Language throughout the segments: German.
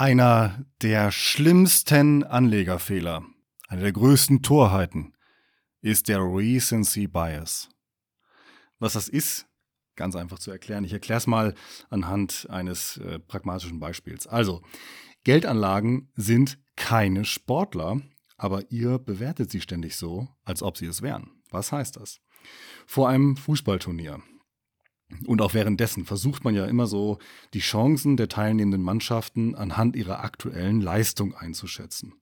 Einer der schlimmsten Anlegerfehler, eine der größten Torheiten, ist der Recency Bias. Was das ist, ganz einfach zu erklären. Ich erkläre es mal anhand eines äh, pragmatischen Beispiels. Also, Geldanlagen sind keine Sportler, aber ihr bewertet sie ständig so, als ob sie es wären. Was heißt das? Vor einem Fußballturnier und auch währenddessen versucht man ja immer so, die Chancen der teilnehmenden Mannschaften anhand ihrer aktuellen Leistung einzuschätzen.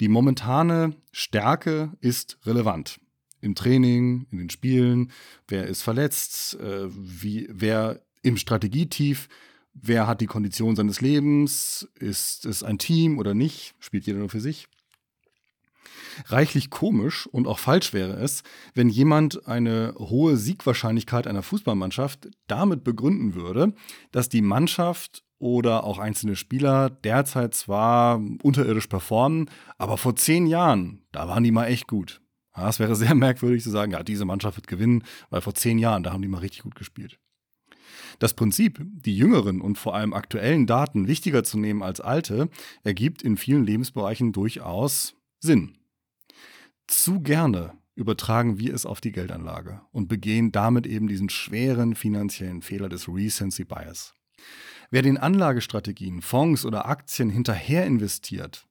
Die momentane Stärke ist relevant. Im Training, in den Spielen, wer ist verletzt, äh, wie, wer im Strategietief, wer hat die Kondition seines Lebens, ist es ein Team oder nicht, spielt jeder nur für sich. Reichlich komisch und auch falsch wäre es, wenn jemand eine hohe Siegwahrscheinlichkeit einer Fußballmannschaft damit begründen würde, dass die Mannschaft oder auch einzelne Spieler derzeit zwar unterirdisch performen, aber vor zehn Jahren, da waren die mal echt gut. Es wäre sehr merkwürdig zu sagen, ja, diese Mannschaft wird gewinnen, weil vor zehn Jahren, da haben die mal richtig gut gespielt. Das Prinzip, die jüngeren und vor allem aktuellen Daten wichtiger zu nehmen als alte, ergibt in vielen Lebensbereichen durchaus Sinn. Zu gerne übertragen wir es auf die Geldanlage und begehen damit eben diesen schweren finanziellen Fehler des Recency Bias. Wer den Anlagestrategien, Fonds oder Aktien hinterher investiert,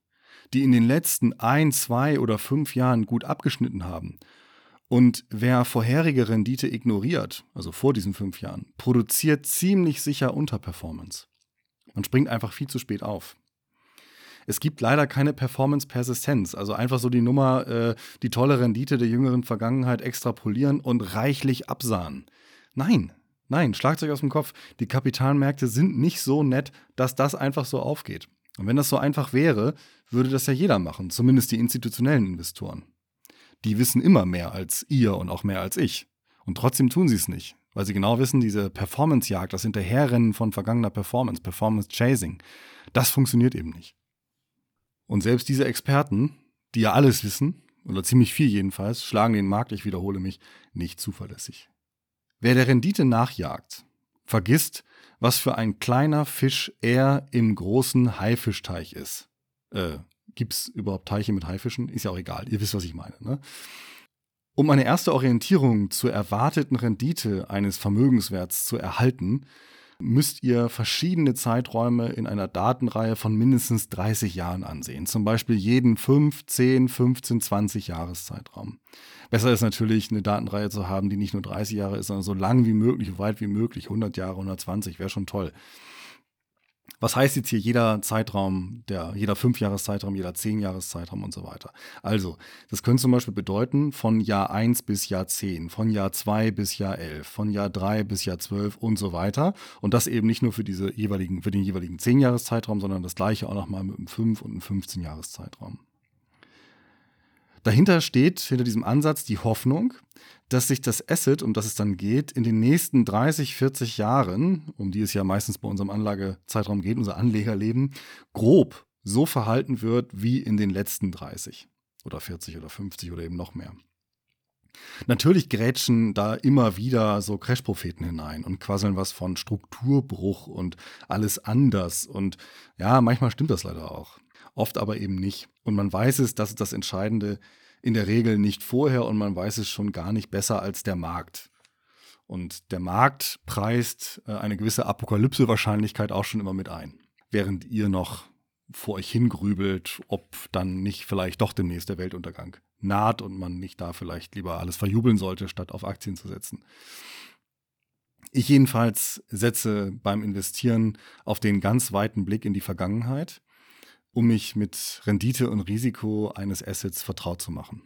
die in den letzten ein, zwei oder fünf Jahren gut abgeschnitten haben, und wer vorherige Rendite ignoriert, also vor diesen fünf Jahren, produziert ziemlich sicher Unterperformance. Man springt einfach viel zu spät auf. Es gibt leider keine Performance-Persistenz. Also einfach so die Nummer, äh, die tolle Rendite der jüngeren Vergangenheit extrapolieren und reichlich absahen. Nein, nein, schlagt euch aus dem Kopf. Die Kapitalmärkte sind nicht so nett, dass das einfach so aufgeht. Und wenn das so einfach wäre, würde das ja jeder machen, zumindest die institutionellen Investoren. Die wissen immer mehr als ihr und auch mehr als ich. Und trotzdem tun sie es nicht, weil sie genau wissen, diese Performance-Jagd, das Hinterherrennen von vergangener Performance, Performance-Chasing, das funktioniert eben nicht. Und selbst diese Experten, die ja alles wissen, oder ziemlich viel jedenfalls, schlagen den Markt, ich wiederhole mich, nicht zuverlässig. Wer der Rendite nachjagt, vergisst, was für ein kleiner Fisch er im großen Haifishteich ist. Äh, Gibt es überhaupt Teiche mit Haifischen? Ist ja auch egal, ihr wisst, was ich meine. Ne? Um eine erste Orientierung zur erwarteten Rendite eines Vermögenswerts zu erhalten, müsst ihr verschiedene Zeiträume in einer Datenreihe von mindestens 30 Jahren ansehen. Zum Beispiel jeden 5, 10, 15, 20 Jahreszeitraum. Besser ist natürlich, eine Datenreihe zu haben, die nicht nur 30 Jahre ist, sondern so lang wie möglich, so weit wie möglich. 100 Jahre, 120 wäre schon toll. Was heißt jetzt hier jeder Zeitraum, der, jeder Fünfjahreszeitraum, jeder Zehnjahreszeitraum und so weiter? Also, das könnte zum Beispiel bedeuten von Jahr 1 bis Jahr 10, von Jahr 2 bis Jahr 11, von Jahr 3 bis Jahr 12 und so weiter. Und das eben nicht nur für diese jeweiligen, für den jeweiligen Zehnjahreszeitraum, sondern das gleiche auch nochmal mit einem 5 und einem 15-Jahreszeitraum. Dahinter steht, hinter diesem Ansatz, die Hoffnung, dass sich das Asset, um das es dann geht, in den nächsten 30, 40 Jahren, um die es ja meistens bei unserem Anlagezeitraum geht, unser Anlegerleben, grob so verhalten wird wie in den letzten 30 oder 40 oder 50 oder eben noch mehr. Natürlich grätschen da immer wieder so Crash-Propheten hinein und quasseln was von Strukturbruch und alles anders. Und ja, manchmal stimmt das leider auch. Oft aber eben nicht. Und man weiß es, das ist das Entscheidende, in der Regel nicht vorher und man weiß es schon gar nicht besser als der Markt. Und der Markt preist äh, eine gewisse Apokalypse-Wahrscheinlichkeit auch schon immer mit ein. Während ihr noch vor euch hingrübelt, ob dann nicht vielleicht doch demnächst der Weltuntergang naht und man nicht da vielleicht lieber alles verjubeln sollte, statt auf Aktien zu setzen. Ich jedenfalls setze beim Investieren auf den ganz weiten Blick in die Vergangenheit um mich mit Rendite und Risiko eines Assets vertraut zu machen.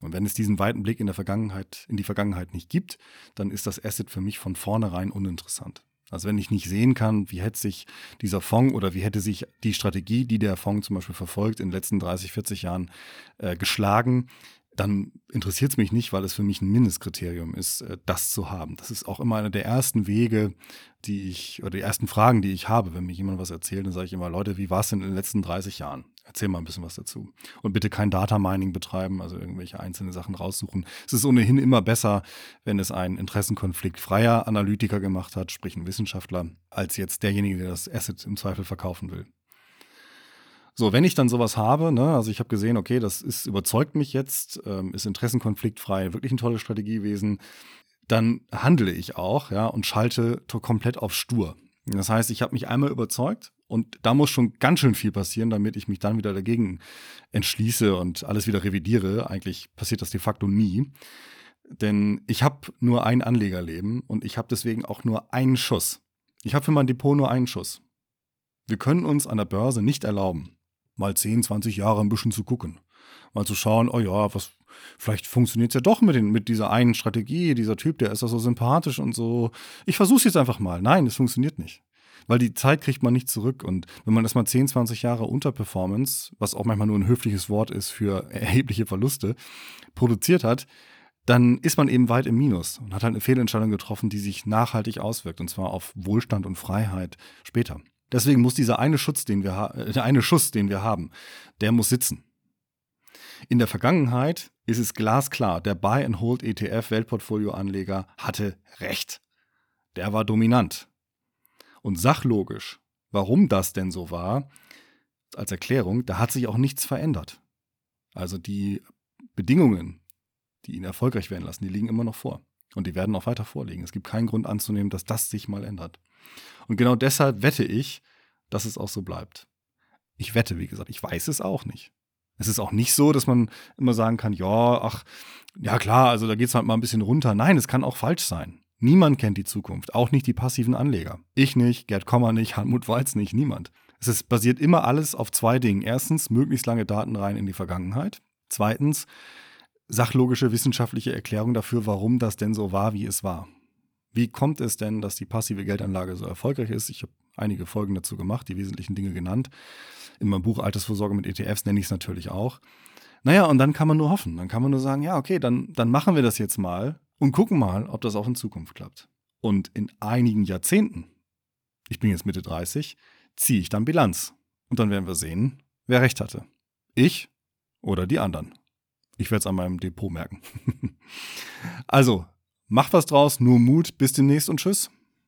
Und wenn es diesen weiten Blick in der Vergangenheit, in die Vergangenheit nicht gibt, dann ist das Asset für mich von vornherein uninteressant. Also wenn ich nicht sehen kann, wie hätte sich dieser Fonds oder wie hätte sich die Strategie, die der Fonds zum Beispiel verfolgt, in den letzten 30, 40 Jahren äh, geschlagen, dann interessiert es mich nicht, weil es für mich ein Mindestkriterium ist, äh, das zu haben. Das ist auch immer einer der ersten Wege, die ich, oder die ersten Fragen, die ich habe, wenn mir jemand was erzählt, dann sage ich immer, Leute, wie war es denn in den letzten 30 Jahren? Erzähl mal ein bisschen was dazu. Und bitte kein Data Mining betreiben, also irgendwelche einzelne Sachen raussuchen. Es ist ohnehin immer besser, wenn es einen Interessenkonflikt freier Analytiker gemacht hat, sprich ein Wissenschaftler, als jetzt derjenige, der das Asset im Zweifel verkaufen will. So, wenn ich dann sowas habe, ne, also ich habe gesehen, okay, das ist, überzeugt mich jetzt, ähm, ist interessenkonfliktfrei, wirklich eine tolle Strategie gewesen, dann handle ich auch, ja, und schalte komplett auf stur. Das heißt, ich habe mich einmal überzeugt und da muss schon ganz schön viel passieren, damit ich mich dann wieder dagegen entschließe und alles wieder revidiere. Eigentlich passiert das de facto nie. Denn ich habe nur ein Anlegerleben und ich habe deswegen auch nur einen Schuss. Ich habe für mein Depot nur einen Schuss. Wir können uns an der Börse nicht erlauben, mal 10, 20 Jahre ein bisschen zu gucken. Mal zu schauen, oh ja, was, vielleicht funktioniert es ja doch mit, den, mit dieser einen Strategie, dieser Typ, der ist doch so sympathisch und so. Ich versuche es jetzt einfach mal. Nein, es funktioniert nicht. Weil die Zeit kriegt man nicht zurück. Und wenn man erstmal 10, 20 Jahre Unterperformance, was auch manchmal nur ein höfliches Wort ist für erhebliche Verluste, produziert hat, dann ist man eben weit im Minus und hat halt eine Fehlentscheidung getroffen, die sich nachhaltig auswirkt, und zwar auf Wohlstand und Freiheit später. Deswegen muss dieser eine Schutz, den wir äh, der eine Schuss, den wir haben, der muss sitzen. In der Vergangenheit ist es glasklar, der Buy and Hold ETF Weltportfolio Anleger hatte recht. Der war dominant. Und sachlogisch, warum das denn so war, als Erklärung, da hat sich auch nichts verändert. Also die Bedingungen, die ihn erfolgreich werden lassen, die liegen immer noch vor. Und die werden auch weiter vorliegen. Es gibt keinen Grund anzunehmen, dass das sich mal ändert. Und genau deshalb wette ich, dass es auch so bleibt. Ich wette, wie gesagt, ich weiß es auch nicht. Es ist auch nicht so, dass man immer sagen kann, ja, ach, ja klar, also da geht es halt mal ein bisschen runter. Nein, es kann auch falsch sein. Niemand kennt die Zukunft, auch nicht die passiven Anleger. Ich nicht, Gerd Kommer nicht, Hartmut Walz nicht, niemand. Es ist, basiert immer alles auf zwei Dingen. Erstens, möglichst lange Daten rein in die Vergangenheit. Zweitens, sachlogische wissenschaftliche Erklärung dafür, warum das denn so war, wie es war. Wie kommt es denn, dass die passive Geldanlage so erfolgreich ist? Ich habe einige Folgen dazu gemacht, die wesentlichen Dinge genannt. In meinem Buch Altersvorsorge mit ETFs nenne ich es natürlich auch. Naja, und dann kann man nur hoffen. Dann kann man nur sagen, ja, okay, dann, dann machen wir das jetzt mal und gucken mal, ob das auch in Zukunft klappt. Und in einigen Jahrzehnten, ich bin jetzt Mitte 30, ziehe ich dann Bilanz. Und dann werden wir sehen, wer recht hatte. Ich oder die anderen. Ich werde es an meinem Depot merken. also, macht was draus, nur Mut, bis demnächst und tschüss.